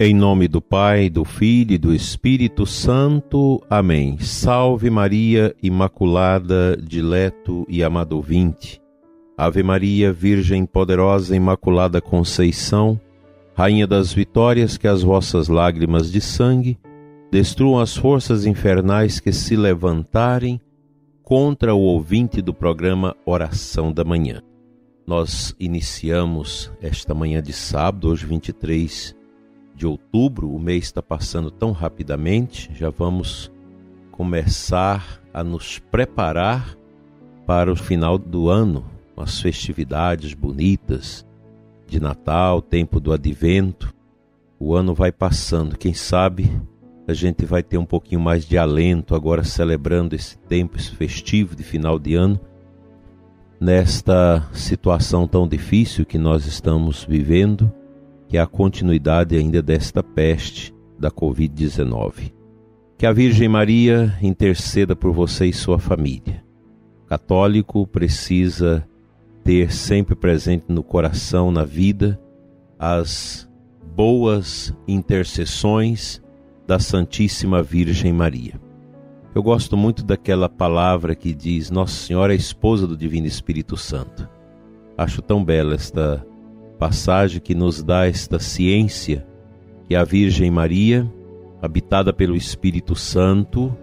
Em nome do Pai, do Filho e do Espírito Santo. Amém. Salve Maria, Imaculada, dileto e amado ouvinte. Ave Maria, Virgem poderosa, Imaculada Conceição, Rainha das vitórias, que as vossas lágrimas de sangue destruam as forças infernais que se levantarem contra o ouvinte do programa Oração da Manhã. Nós iniciamos esta manhã de sábado, hoje 23 de outubro, o mês está passando tão rapidamente, já vamos começar a nos preparar para o final do ano, as festividades bonitas de Natal, tempo do advento. O ano vai passando, quem sabe a gente vai ter um pouquinho mais de alento agora celebrando esse tempo esse festivo de final de ano, nesta situação tão difícil que nós estamos vivendo que é a continuidade ainda desta peste da Covid-19. Que a Virgem Maria interceda por você e sua família. católico precisa ter sempre presente no coração, na vida, as boas intercessões da Santíssima Virgem Maria. Eu gosto muito daquela palavra que diz Nossa Senhora é esposa do Divino Espírito Santo. Acho tão bela esta passagem que nos dá esta ciência que a Virgem Maria, habitada pelo Espírito Santo,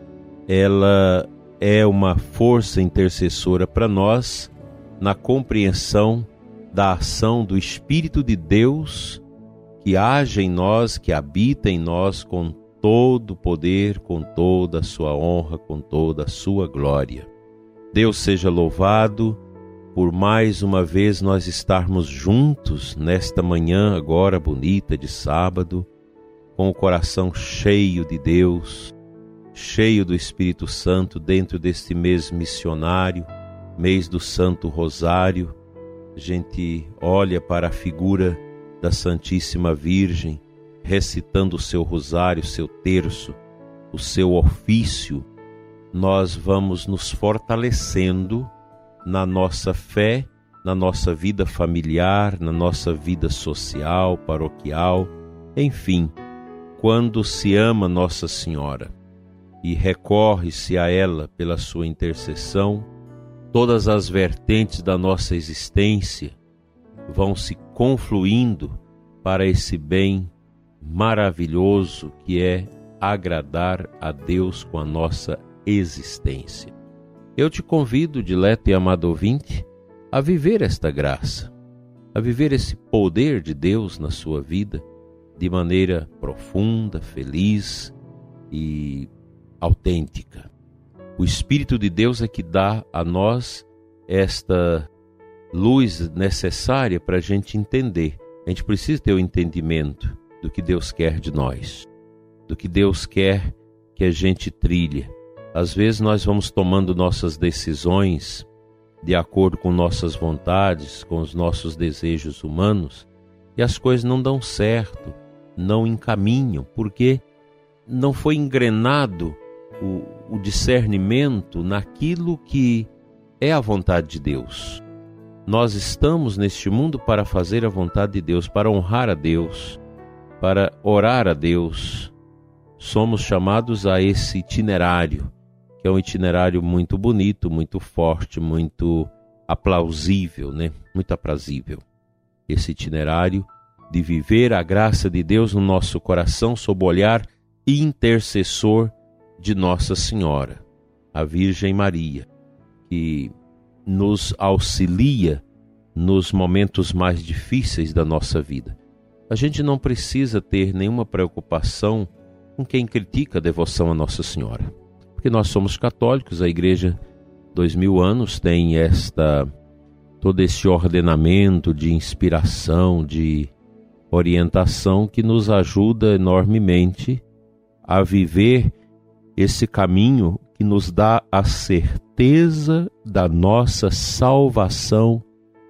ela é uma força intercessora para nós na compreensão da ação do Espírito de Deus que age em nós, que habita em nós com todo o poder, com toda a sua honra, com toda a sua glória. Deus seja louvado por mais uma vez nós estarmos juntos nesta manhã agora bonita de sábado, com o coração cheio de Deus, cheio do Espírito Santo dentro deste mês missionário, mês do Santo Rosário. A gente olha para a figura da Santíssima Virgem, recitando o seu rosário, o seu terço, o seu ofício, nós vamos nos fortalecendo na nossa fé, na nossa vida familiar, na nossa vida social, paroquial, enfim, quando se ama Nossa Senhora e recorre-se a ela pela sua intercessão, todas as vertentes da nossa existência vão se confluindo para esse bem maravilhoso que é agradar a Deus com a nossa existência. Eu te convido, dileto e amado ouvinte, a viver esta graça, a viver esse poder de Deus na sua vida de maneira profunda, feliz e autêntica. O Espírito de Deus é que dá a nós esta luz necessária para a gente entender. A gente precisa ter o entendimento do que Deus quer de nós, do que Deus quer que a gente trilhe às vezes nós vamos tomando nossas decisões de acordo com nossas vontades, com os nossos desejos humanos, e as coisas não dão certo, não encaminham, porque não foi engrenado o, o discernimento naquilo que é a vontade de Deus. Nós estamos neste mundo para fazer a vontade de Deus, para honrar a Deus, para orar a Deus. Somos chamados a esse itinerário é um itinerário muito bonito, muito forte, muito aplausível, né? Muito aprazível. Esse itinerário de viver a graça de Deus no nosso coração sob o olhar intercessor de Nossa Senhora, a Virgem Maria, que nos auxilia nos momentos mais difíceis da nossa vida. A gente não precisa ter nenhuma preocupação com quem critica a devoção a Nossa Senhora porque nós somos católicos, a igreja, dois mil anos, tem esta todo esse ordenamento de inspiração, de orientação que nos ajuda enormemente a viver esse caminho que nos dá a certeza da nossa salvação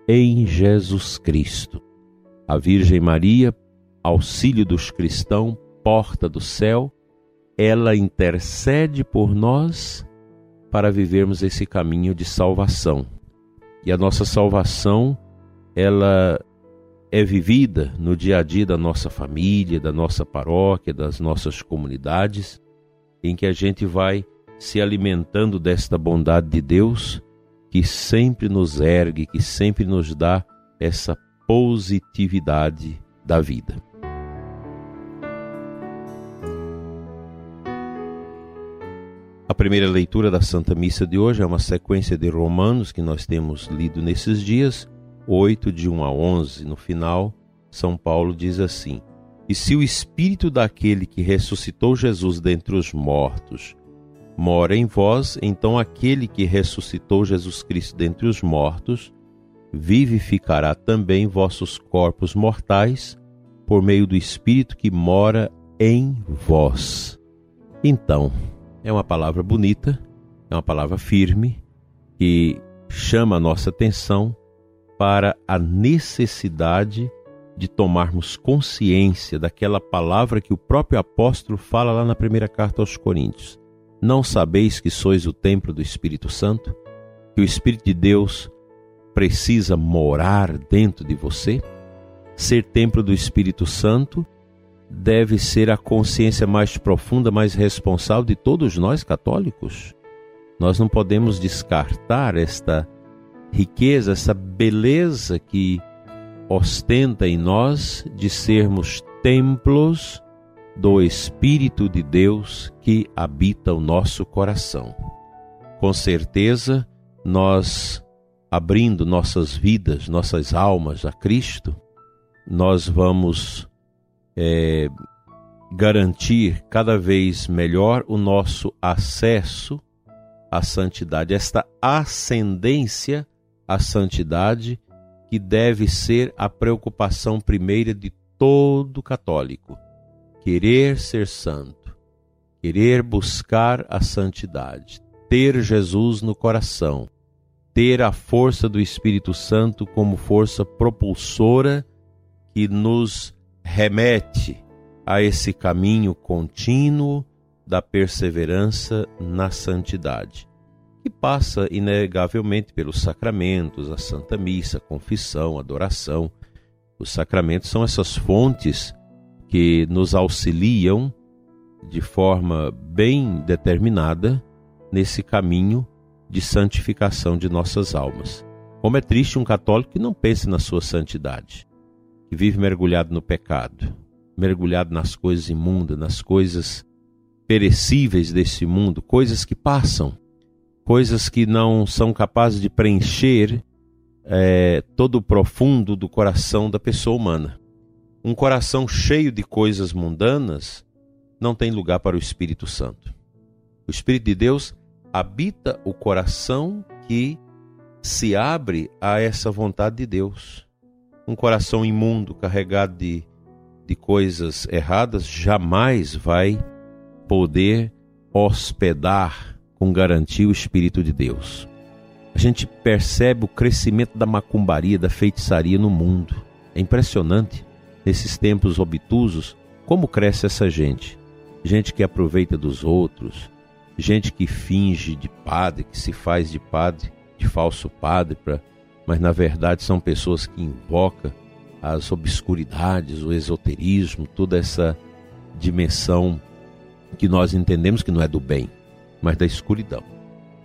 em Jesus Cristo. A Virgem Maria, auxílio dos cristãos, porta do céu, ela intercede por nós para vivermos esse caminho de salvação. E a nossa salvação, ela é vivida no dia a dia da nossa família, da nossa paróquia, das nossas comunidades, em que a gente vai se alimentando desta bondade de Deus que sempre nos ergue, que sempre nos dá essa positividade da vida. A primeira leitura da Santa Missa de hoje é uma sequência de Romanos que nós temos lido nesses dias, 8, de 1 a 11. No final, São Paulo diz assim: E se o Espírito daquele que ressuscitou Jesus dentre os mortos mora em vós, então aquele que ressuscitou Jesus Cristo dentre os mortos vivificará também vossos corpos mortais por meio do Espírito que mora em vós. Então, é uma palavra bonita, é uma palavra firme, que chama a nossa atenção para a necessidade de tomarmos consciência daquela palavra que o próprio apóstolo fala lá na primeira carta aos Coríntios. Não sabeis que sois o templo do Espírito Santo? Que o Espírito de Deus precisa morar dentro de você? Ser templo do Espírito Santo deve ser a consciência mais profunda, mais responsável de todos nós católicos. Nós não podemos descartar esta riqueza, essa beleza que ostenta em nós de sermos templos do Espírito de Deus que habita o nosso coração. Com certeza, nós, abrindo nossas vidas, nossas almas a Cristo, nós vamos é, garantir cada vez melhor o nosso acesso à santidade, esta ascendência à santidade que deve ser a preocupação primeira de todo católico. Querer ser santo, querer buscar a santidade, ter Jesus no coração, ter a força do Espírito Santo como força propulsora que nos remete a esse caminho contínuo da perseverança na santidade, que passa inegavelmente pelos sacramentos, a Santa Missa, a confissão, a adoração. Os sacramentos são essas fontes que nos auxiliam de forma bem determinada nesse caminho de santificação de nossas almas. Como é triste um católico que não pense na sua santidade vive mergulhado no pecado, mergulhado nas coisas imundas, nas coisas perecíveis desse mundo, coisas que passam, coisas que não são capazes de preencher é, todo o profundo do coração da pessoa humana. Um coração cheio de coisas mundanas não tem lugar para o Espírito Santo. O Espírito de Deus habita o coração que se abre a essa vontade de Deus um coração imundo, carregado de, de coisas erradas, jamais vai poder hospedar com garantia o Espírito de Deus. A gente percebe o crescimento da macumbaria, da feitiçaria no mundo. É impressionante, nesses tempos obtusos, como cresce essa gente. Gente que aproveita dos outros, gente que finge de padre, que se faz de padre, de falso padre, para mas na verdade são pessoas que invocam as obscuridades, o esoterismo, toda essa dimensão que nós entendemos que não é do bem, mas da escuridão.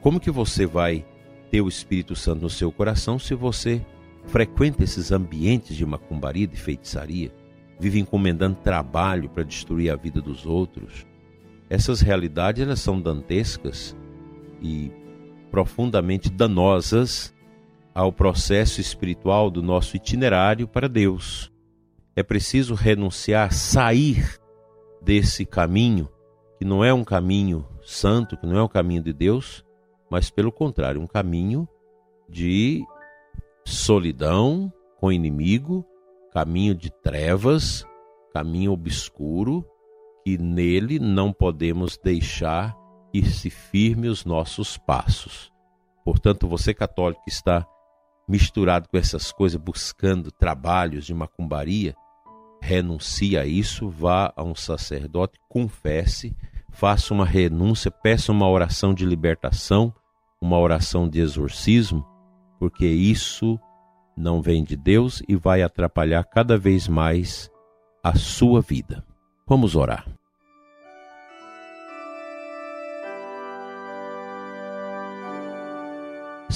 Como que você vai ter o Espírito Santo no seu coração se você frequenta esses ambientes de macumbaria, de feitiçaria, vive encomendando trabalho para destruir a vida dos outros? Essas realidades elas são dantescas e profundamente danosas ao processo espiritual do nosso itinerário para Deus. É preciso renunciar, sair desse caminho, que não é um caminho santo, que não é um caminho de Deus, mas pelo contrário, um caminho de solidão com o inimigo, caminho de trevas, caminho obscuro, que nele não podemos deixar que se firme os nossos passos. Portanto, você católico que está misturado com essas coisas, buscando trabalhos de macumbaria, renuncie a isso, vá a um sacerdote, confesse, faça uma renúncia, peça uma oração de libertação, uma oração de exorcismo, porque isso não vem de Deus e vai atrapalhar cada vez mais a sua vida. Vamos orar.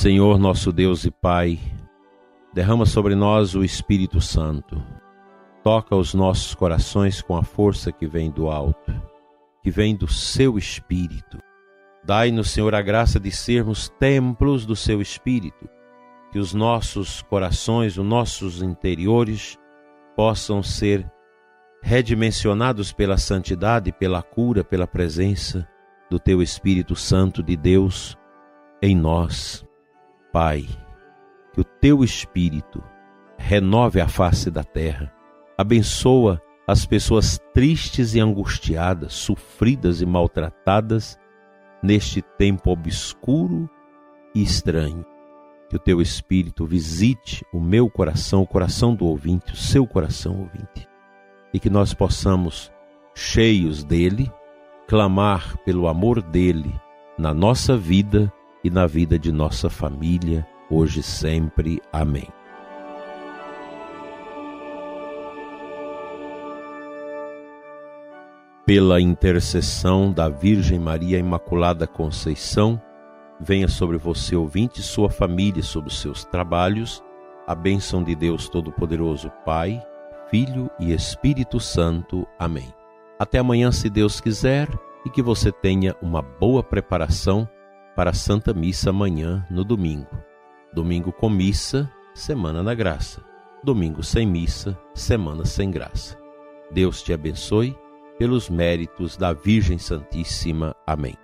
Senhor nosso Deus e Pai, derrama sobre nós o Espírito Santo. Toca os nossos corações com a força que vem do alto, que vem do seu Espírito. Dai-nos, Senhor, a graça de sermos templos do seu Espírito, que os nossos corações, os nossos interiores possam ser redimensionados pela santidade, pela cura, pela presença do teu Espírito Santo de Deus em nós. Pai, que o teu Espírito renove a face da terra, abençoa as pessoas tristes e angustiadas, sofridas e maltratadas neste tempo obscuro e estranho. Que o teu Espírito visite o meu coração, o coração do ouvinte, o seu coração ouvinte, e que nós possamos, cheios dele, clamar pelo amor dele na nossa vida e na vida de nossa família, hoje e sempre. Amém. Pela intercessão da Virgem Maria Imaculada Conceição, venha sobre você, ouvinte, sua família, sobre os seus trabalhos, a bênção de Deus Todo-Poderoso, Pai, Filho e Espírito Santo. Amém. Até amanhã, se Deus quiser, e que você tenha uma boa preparação para a Santa Missa amanhã no domingo. Domingo com missa, semana na graça. Domingo sem missa, semana sem graça. Deus te abençoe pelos méritos da Virgem Santíssima. Amém.